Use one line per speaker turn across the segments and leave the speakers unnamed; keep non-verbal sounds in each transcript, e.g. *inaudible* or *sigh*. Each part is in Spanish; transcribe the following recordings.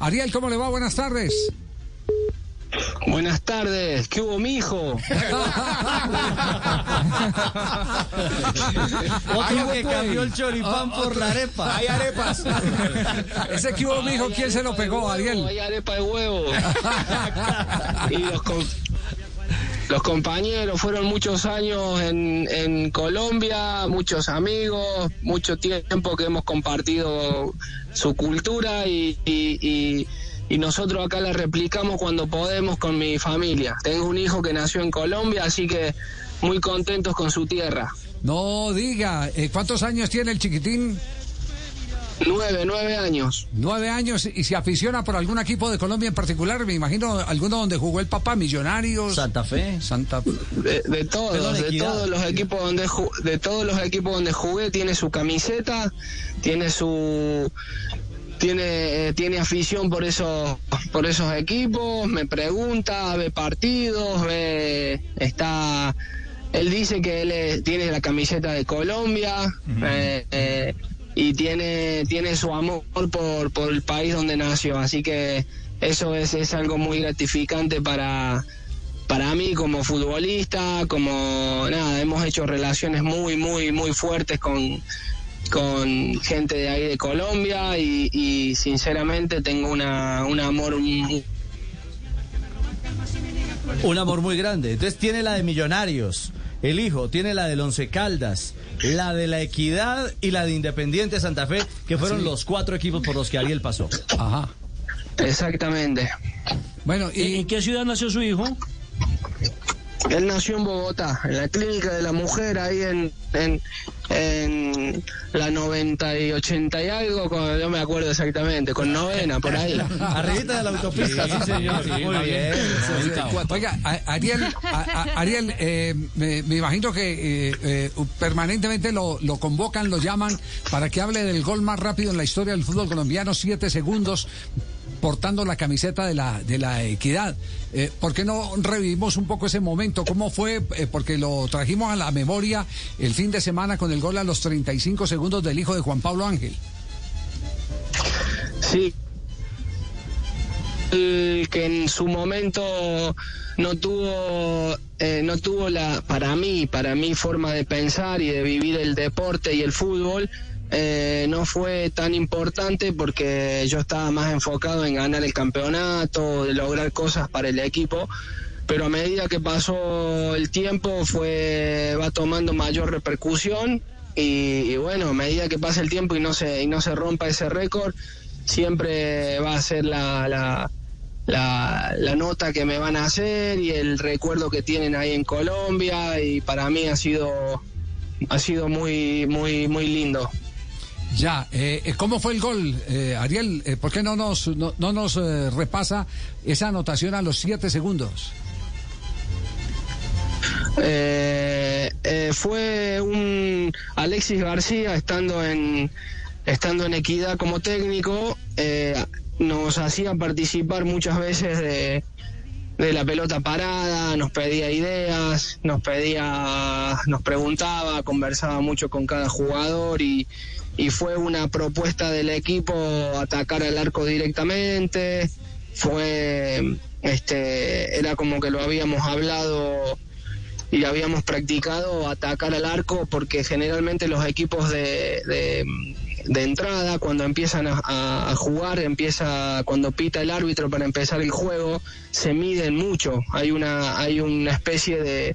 Ariel, ¿cómo le va? Buenas tardes.
Buenas tardes, ¿qué hubo, mijo? *laughs*
Otro que cambió el choripán por la arepa.
Hay arepas. *laughs*
Ese que hubo, mijo, ¿quién se lo pegó, Ariel?
Hay arepa de huevo. *laughs* y los, los compañeros fueron muchos años en, en Colombia, muchos amigos, mucho tiempo que hemos compartido su cultura y, y- y- y nosotros acá la replicamos cuando podemos con mi familia. Tengo un hijo que nació en Colombia, así que muy contentos con su tierra.
No diga, eh, ¿cuántos años tiene el chiquitín?
Nueve, nueve años.
Nueve años y se aficiona por algún equipo de Colombia en particular. Me imagino alguno donde jugó el papá, Millonarios.
Santa Fe.
Santa
De, de todos,
Perdón,
de
Equidad.
todos los equipos donde de todos los equipos donde jugué tiene su camiseta, tiene su tiene eh, tiene afición por esos por esos equipos, me pregunta, ve partidos, ve está él dice que él es- tiene la camiseta de Colombia eh, eh, y tiene tiene su amor por por el país donde nació, así que eso es, es algo muy gratificante para para mí como futbolista, como nada, hemos hecho relaciones muy, muy, muy fuertes con, con gente de ahí de Colombia y, sinceramente tengo una, un amor un-
Un amor muy grande. Entonces tiene la de Millonarios, el hijo, tiene la del Once Caldas, la de la Equidad y la de Independiente Santa Fe, que fueron los cuatro equipos por los que Ariel pasó.
Ajá.
exactamente.
Bueno,
¿En
y
qué ciudad nació su hijo?
Él nació en Bogotá, en la clínica de la mujer, ahí en, en, en la 90 y 80 y algo, con, no me acuerdo exactamente, con novena, por ahí. *laughs*
Arribita de la autopista, sí, señor. Muy bien.
Oiga, Ariel, Ariel eh, me, me imagino que eh, eh, permanentemente lo, lo convocan, lo llaman para que hable del gol más rápido en la historia del fútbol colombiano, siete segundos, portando la camiseta de la, de la equidad. Eh, ¿Por qué no revivimos un poco ese momento? ¿Cómo fue? Eh, porque lo trajimos a la memoria el fin de semana con el gol a los 35 segundos del hijo de Juan Pablo Ángel.
Sí. Que en su momento no tuvo, eh, no tuvo la, para mí, para mi forma de pensar y de vivir el deporte y el fútbol, eh, no fue tan importante porque yo estaba más enfocado en ganar el campeonato, de lograr cosas para el equipo. Pero a medida que pasó el tiempo fue va tomando mayor repercusión y, bueno, a medida que pasa el tiempo y no se y no se rompa ese récord, siempre va a ser la, la, la, la nota que me van a hacer y el recuerdo que tienen ahí en Colombia y para mí ha sido ha sido muy muy muy lindo.
Ya, eh, ¿cómo fue el gol, eh, Ariel? Eh, ¿Por qué no nos, no, no nos eh, repasa esa anotación a los siete segundos?
Eh, eh, fue un Alexis García estando en estando en Equidad como técnico eh, nos hacía participar muchas veces de, de la pelota parada, nos pedía ideas, nos pedía, nos preguntaba, conversaba mucho con cada jugador y, y fue una propuesta del equipo atacar al arco directamente, fue este era como que lo habíamos hablado y habíamos practicado atacar al arco porque generalmente los equipos de, de, de entrada cuando empiezan a, jugar empieza cuando pita el árbitro para empezar el juego se miden mucho. Hay una hay una especie de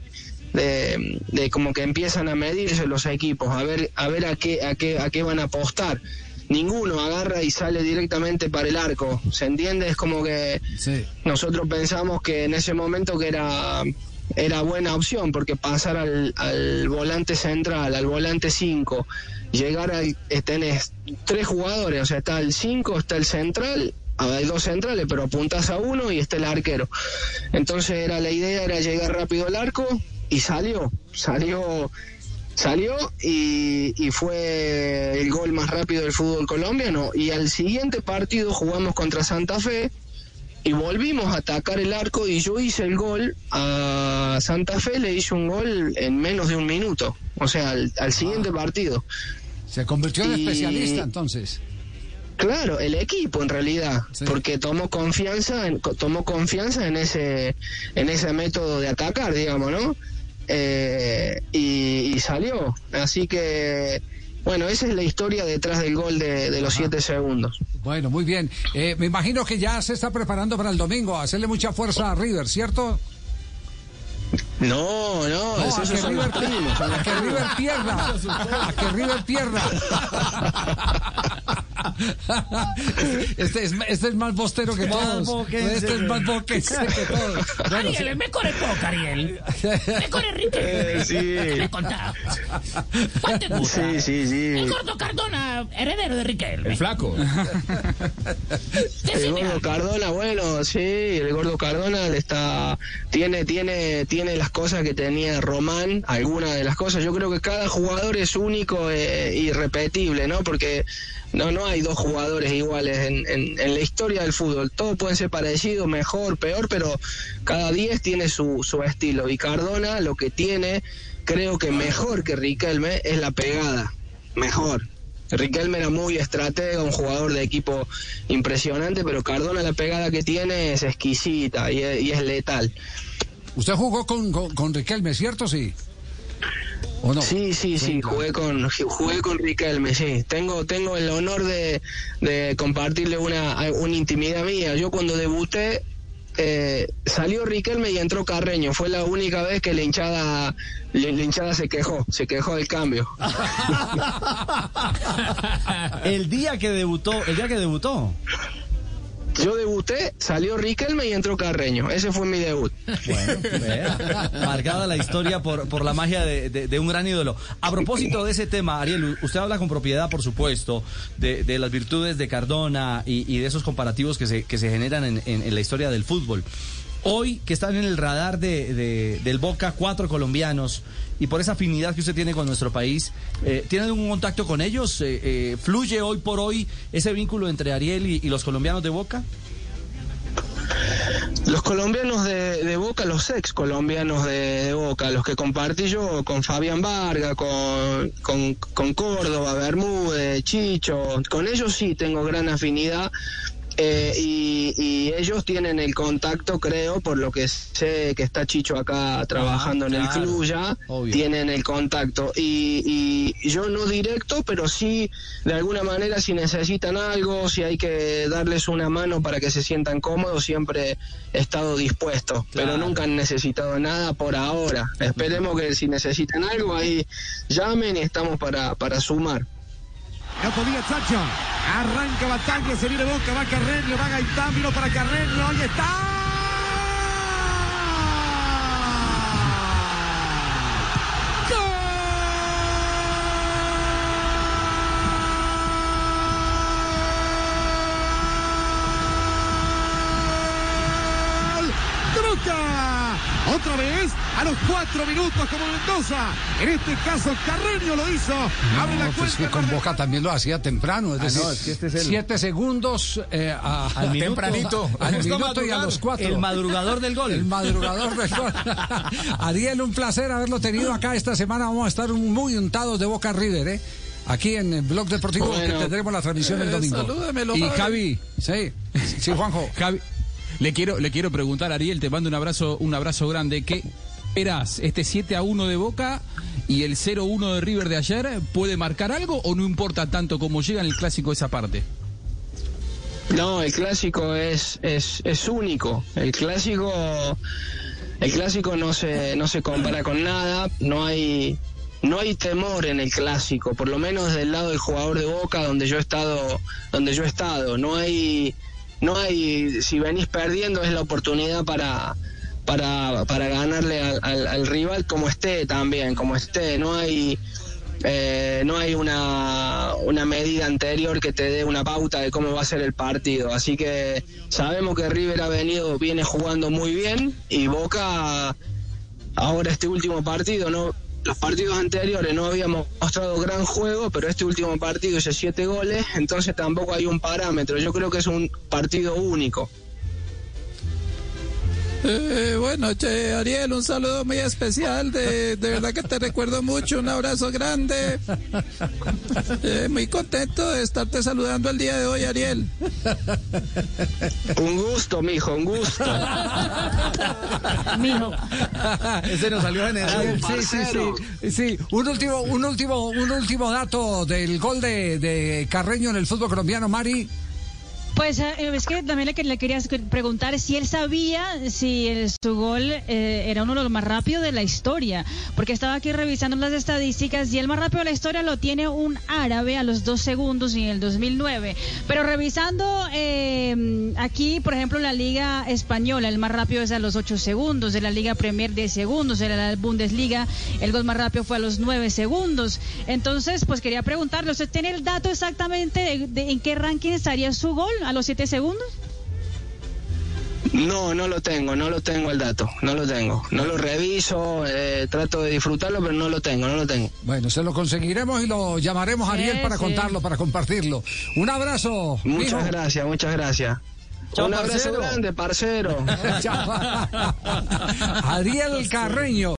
de, de como que empiezan a medirse los equipos a ver a ver a qué a qué a qué van a apostar. Ninguno agarra y sale directamente para el arco. Se entiende es como que
Sí.
nosotros pensamos que en ese momento que era era buena opción porque pasar al, al volante central, al volante 5, llegar al eh, tenés tres jugadores, o sea, está el 5, está el central, ah, hay dos centrales, pero apuntas a uno y está el arquero. Entonces era la idea era llegar rápido al arco y salió, salió salió y, y fue el gol más rápido del fútbol colombiano y al siguiente partido jugamos contra Santa Fe y volvimos a atacar el arco y yo hice el gol a Santa Fe, le hice un gol en menos de un minuto, o sea, al, al siguiente partido.
Se convirtió en
Y-
especialista entonces.
Claro, el equipo en realidad, porque tomó confianza, en, tomó confianza en ese, en ese método de atacar, digamos, ¿no? Eh, y, salió. Así que, bueno, esa es la historia detrás del gol de, los siete segundos.
Bueno, muy bien. Eh, me imagino que ya se está preparando para el domingo, hacerle mucha fuerza a River, ¿cierto?
No, no,
a, que River, a que River pierda. A que River pierda. *laughs* *laughs* Este es, este es más bostero que todos. Este es más boquense que todos. *laughs*
Ariel, sí. me corre poco, Ariel. Me corre Riquelme. Eh, sí. ¿Qué contado? ¿Cuál te gusta?
Sí, sí, sí.
El gordo Cardona, heredero de Riquelme.
El flaco.
el gordo Cardona, bueno, sí, el gordo Cardona está tiene tiene tiene las cosas que tenía Román, algunas de las cosas. Yo creo que cada jugador es único e irrepetible, ¿no? Porque no, no hay dos jugadores iguales en, en, la historia del fútbol. Todos pueden ser parecidos, mejor, peor, pero cada diez tiene su, su estilo. Y Cardona lo que tiene, creo que mejor que Riquelme, es la pegada. Mejor. Riquelme era muy estratega, un jugador de equipo impresionante, pero Cardona la pegada que tiene es exquisita y es, letal.
¿Usted jugó con, con, con Riquelme, cierto? Sí.
Sí, sí, sí, jugué con jugué con Riquelme, sí. Tengo tengo el honor de, de compartirle una, una intimidad mía. Yo cuando debuté eh, salió Riquelme y entró Carreño. Fue la única vez que la hinchada, la hinchada se quejó, se quejó del cambio. *laughs* *laughs*
el día que debutó, el día que debutó.
Yo debuté, salió Riquelme y entró Carreño. Ese fue mi debut.
Bueno, marcada la historia por, por la magia de, un gran ídolo. A propósito de ese tema, Ariel, usted habla con propiedad, por supuesto, de, las virtudes de Cardona y, de esos comparativos que se, que se generan en, en la historia del fútbol. Hoy que están en el radar de, del Boca cuatro colombianos y por esa afinidad que usted tiene con nuestro país, eh, ¿tienen un contacto con ellos? Eh, eh, ¿Fluye hoy por hoy ese vínculo entre Ariel y, los colombianos de Boca?
Los colombianos de, Boca, los ex colombianos de, Boca, los que compartí yo con Fabián Varga, con, con, con Córdoba, Bermúdez, Chicho, con ellos sí tengo gran afinidad eh, y, ellos tienen el contacto, creo, por lo que sé que está Chicho acá trabajando en el club ya, tienen el contacto. Y, yo no directo, pero sí, de alguna manera, si necesitan algo, si hay que darles una mano para que se sientan cómodos, siempre he estado dispuesto. Pero nunca han necesitado nada por ahora. Esperemos que si necesitan algo, ahí llamen y estamos para, para sumar.
No podía Chacho. Arranca batalla, se viene Boca, va Carreño, va Gaitán, vino para Carreño, ahí está. Otra vez, a los cuatro minutos como Mendoza. En este caso, Carreño lo hizo. Abre la
pues
cuenta.
con Boca también lo hacía temprano. Es ah, decir, este es siete segundos eh, *laughs*
al minuto,
tempranito. *laughs* Al minuto y a los cuatro.
El madrugador del gol. *laughs*
El madrugador del gol. Ariel, un placer haberlo tenido acá esta semana. Vamos a estar muy untados de Boca River, ¿eh? Aquí en el Blog Deportivo que tendremos la transmisión el eh, domingo. y Javi, sí, sí, Juanjo.
Javi, le quiero, le quiero preguntar, Ariel, te mando un abrazo, un abrazo grande. ¿Qué esperás? ¿Este 7 a 1 de Boca y el 0-1 de River de ayer puede marcar algo o no importa tanto como llega en el clásico esa parte?
No, el clásico es, es, es único. El clásico, el clásico no se, no se compara con nada. No hay, no hay temor en el clásico, por lo menos del lado del jugador de Boca donde yo he estado, donde yo he estado. No hay no hay, si venís perdiendo es la oportunidad para, para, para ganarle al, rival como esté también, como esté, no hay... Eh, no hay una, una medida anterior que te dé una pauta de cómo va a ser el partido. Así que sabemos que River ha venido, viene jugando muy bien y Boca ahora este último partido no los partidos anteriores no habíamos mostrado gran juego, pero este último partido hice siete goles, entonces tampoco hay un parámetro. Yo creo que es un partido único.
Eh, bueno, che, Ariel, un saludo muy especial. De, de verdad que te recuerdo mucho. Un abrazo grande. Eh, muy contento de estarte saludando el día de hoy, Ariel.
Un gusto, mijo, un gusto. *laughs*
Mijo. *laughs*
Ese nos salió general.
Sí, sí, sí, sí. Un último, un último, un último dato del gol de, de Carreño en el fútbol colombiano, Mari.
Pues eh, es que también le, le quería preguntar si él sabía si el- su gol eh, era uno de los más rápidos de la historia, porque estaba aquí revisando las estadísticas y el más rápido de la historia lo tiene un árabe a los dos segundos en el 2009. Pero revisando eh, aquí, por ejemplo, la Liga Española, el más rápido es a los ocho segundos, de la Liga Premier 10 segundos, de la Bundesliga el gol más rápido fue a los nueve segundos. Entonces, pues quería preguntarle, ¿usted tiene el dato exactamente de en qué ranking estaría su gol a los siete segundos?
No, no lo tengo, no lo tengo el dato, no lo tengo. No lo reviso, eh, trato de disfrutarlo, pero no lo tengo, no lo tengo.
Bueno, se lo conseguiremos y lo llamaremos a Ariel
Sí,
para
sí.
contarlo, para compartirlo. Un abrazo.
Muchas gracias, muchas gracias. Un abrazo
parcero.
grande, parcero. *laughs* *laughs*
Ariel Carreño.